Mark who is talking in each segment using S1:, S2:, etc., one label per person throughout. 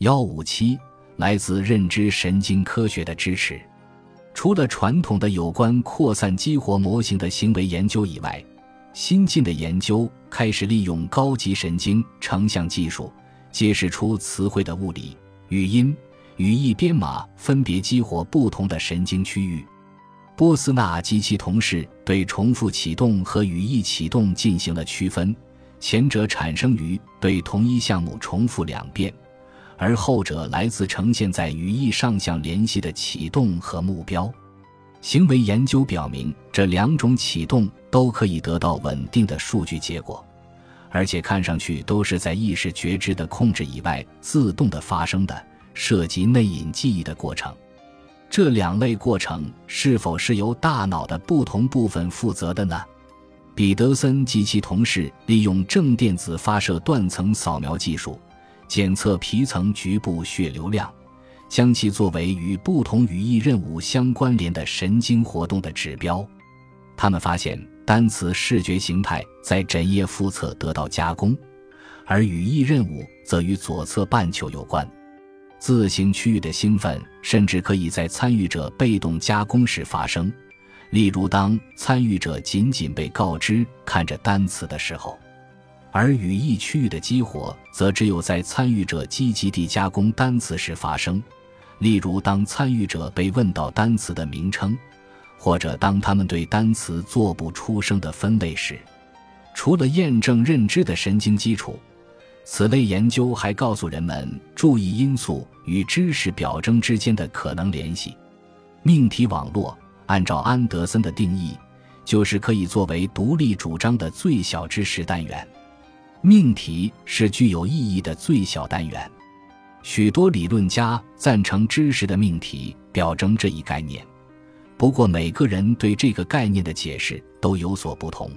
S1: 幺五七，来自认知神经科学的支持。除了传统的有关扩散激活模型的行为研究以外，新近的研究开始利用高级神经成像技术，揭示出词汇的物理、语音、语义编码分别激活不同的神经区域。波斯纳及其同事对重复启动和语义启动进行了区分，前者产生于对同一项目重复两遍。而后者来自呈现在语义上项联系的启动和目标行为研究表明，这两种启动都可以得到稳定的数据结果，而且看上去都是在意识觉知的控制以外自动的发生的，涉及内隐记忆的过程。这两类过程是否是由大脑的不同部分负责的呢？彼得森及其同事利用正电子发射断层扫描技术。检测皮层局部血流量，将其作为与不同语义任务相关联的神经活动的指标。他们发现，单词视觉形态在枕叶腹侧得到加工，而语义任务则与左侧半球有关。字形区域的兴奋甚至可以在参与者被动加工时发生，例如当参与者仅仅被告知看着单词的时候。而语义区域的激活，则只有在参与者积极地加工单词时发生，例如当参与者被问到单词的名称，或者当他们对单词做不出声的分类时。除了验证认知的神经基础，此类研究还告诉人们注意因素与知识表征之间的可能联系。命题网络，按照安德森的定义，就是可以作为独立主张的最小知识单元。命题是具有意义的最小单元，许多理论家赞成知识的命题表征这一概念。不过，每个人对这个概念的解释都有所不同。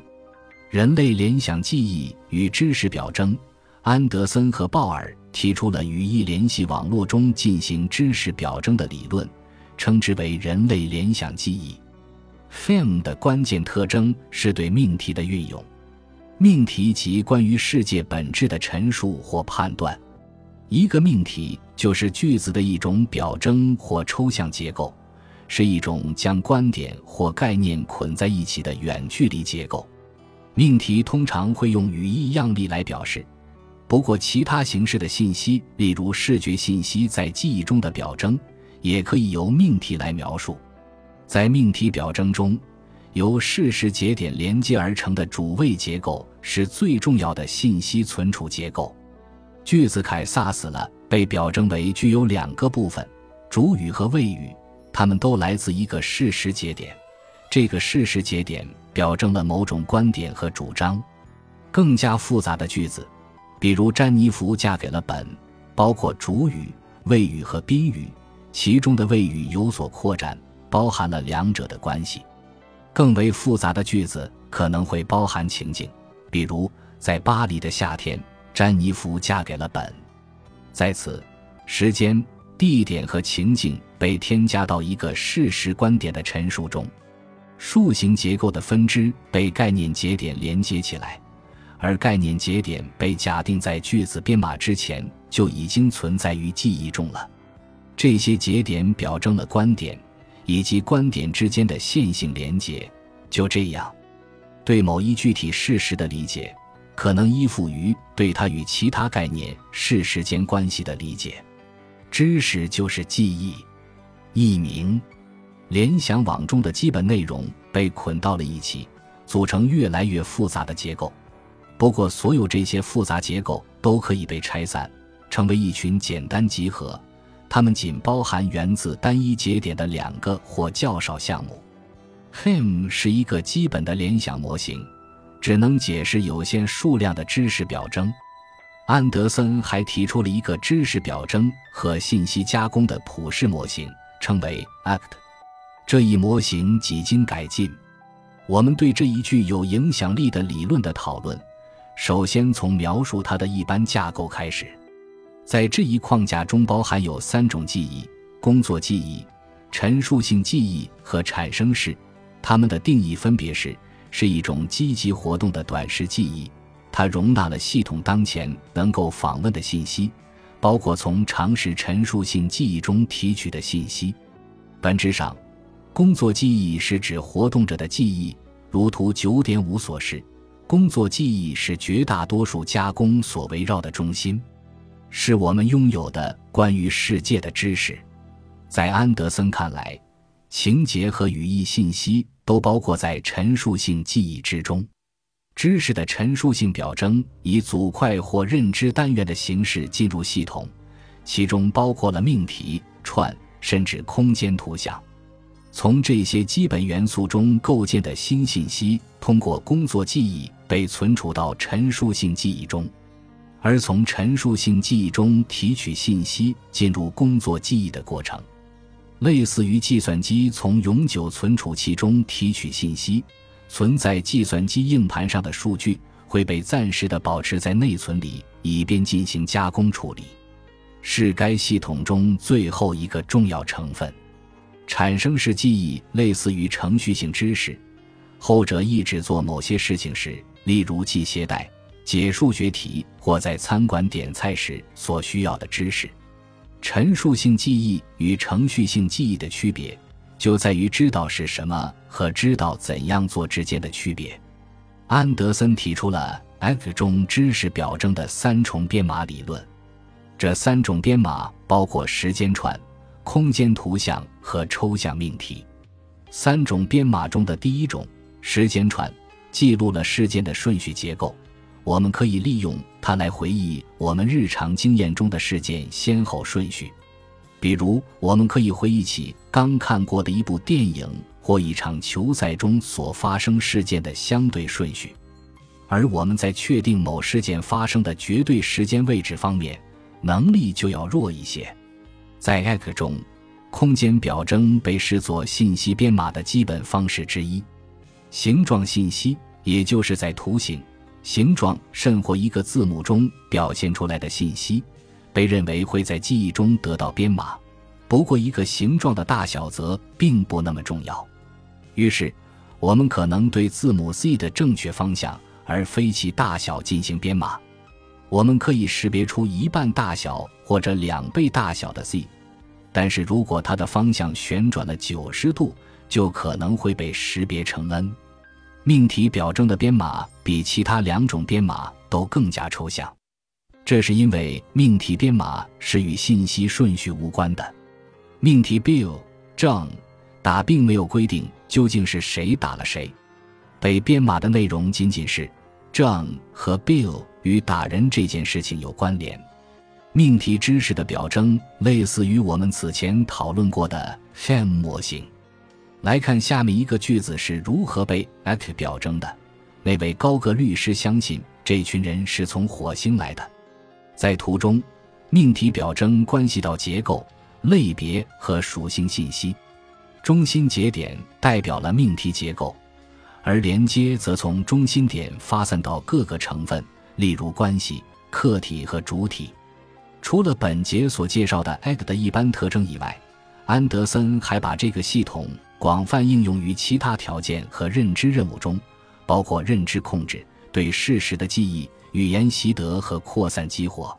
S1: 人类联想记忆与知识表征，安德森和鲍尔提出了语义联系网络中进行知识表征的理论，称之为人类联想记忆。FEM 的关键特征是对命题的运用。命题及关于世界本质的陈述或判断，一个命题就是句子的一种表征或抽象结构，是一种将观点或概念捆在一起的远距离结构。命题通常会用语义样例来表示，不过其他形式的信息，例如视觉信息在记忆中的表征，也可以由命题来描述。在命题表征中。由事实节点连接而成的主谓结构是最重要的信息存储结构。句子“凯撒死了”被表征为具有两个部分：主语和谓语，它们都来自一个事实节点。这个事实节点表征了某种观点和主张。更加复杂的句子，比如“詹妮弗嫁给了本”，包括主语、谓语和宾语，其中的谓语有所扩展，包含了两者的关系。更为复杂的句子可能会包含情境，比如在巴黎的夏天，詹妮弗嫁给了本。在此，时间、地点和情境被添加到一个事实观点的陈述中。树形结构的分支被概念节点连接起来，而概念节点被假定在句子编码之前就已经存在于记忆中了。这些节点表征了观点。以及观点之间的线性连接，就这样，对某一具体事实的理解，可能依附于对它与其他概念事实间关系的理解。知识就是记忆。一名联想网中的基本内容被捆到了一起，组成越来越复杂的结构。不过，所有这些复杂结构都可以被拆散，成为一群简单集合。它们仅包含源自单一节点的两个或较少项目。HIM 是一个基本的联想模型，只能解释有限数量的知识表征。安德森还提出了一个知识表征和信息加工的普适模型，称为 ACT。这一模型几经改进。我们对这一具有影响力的理论的讨论，首先从描述它的一般架构开始。在这一框架中，包含有三种记忆：工作记忆、陈述性记忆和产生式。它们的定义分别是：是一种积极活动的短时记忆，它容纳了系统当前能够访问的信息，包括从常识陈述性记忆中提取的信息。本质上，工作记忆是指活动者的记忆，如图九点五所示。工作记忆是绝大多数加工所围绕的中心，是我们拥有的关于世界的知识。在安德森看来，情节和语义信息都包括在陈述性记忆之中。知识的陈述性表征以组块或认知单元的形式进入系统，其中包括了命题、串，甚至空间图像。从这些基本元素中构建的新信息，通过工作记忆被存储到陈述性记忆中，而从陈述性记忆中提取信息进入工作记忆的过程，类似于计算机从永久存储器中提取信息，存在计算机硬盘上的数据会被暂时的保持在内存里，以便进行加工处理，是该系统中最后一个重要成分。产生式记忆类似于程序性知识，后者意指做某些事情时，例如系鞋带、解数学题或在餐馆点菜时所需要的知识。陈述性记忆与程序性记忆的区别，就在于知道是什么和知道怎样做之间的区别。安德森提出了 X 中知识表征的三重编码理论，这三种编码包括时间串。空间图像和抽象命题，三种编码中的第一种时间串记录了事件的顺序结构。我们可以利用它来回忆我们日常经验中的事件先后顺序。比如，我们可以回忆起刚看过的一部电影或一场球赛中所发生事件的相对顺序。而我们在确定某事件发生的绝对时间位置方面，能力就要弱一些。在 X 中，空间表征被视作信息编码的基本方式之一。形状信息，也就是在图形、形状甚或一个字母中表现出来的信息，被认为会在记忆中得到编码。不过，一个形状的大小则并不那么重要。于是，我们可能对字母 Z 的正确方向而非其大小进行编码。我们可以识别出一半大小或者两倍大小的 z，但是如果它的方向旋转了九十度，就可能会被识别成 n。命题表征的编码比其他两种编码都更加抽象，这是因为命题编码是与信息顺序无关的。命题 Bill、John 打并没有规定究竟是谁打了谁，被编码的内容仅仅是 John 和 Bill。与打人这件事情有关联，命题知识的表征类似于我们此前讨论过的 FEM 模型。来看下面一个句子是如何被 X 表征的。那位高个律师相信这群人是从火星来的。在图中，命题表征关系到结构、类别和属性信息。中心节点代表了命题结构，而连接则从中心点发散到各个成分。例如关系、客体和主体。除了本节所介绍的 X 的一般特征以外，安德森还把这个系统广泛应用于其他条件和认知任务中，包括认知控制、对事实的记忆、语言习得和扩散激活。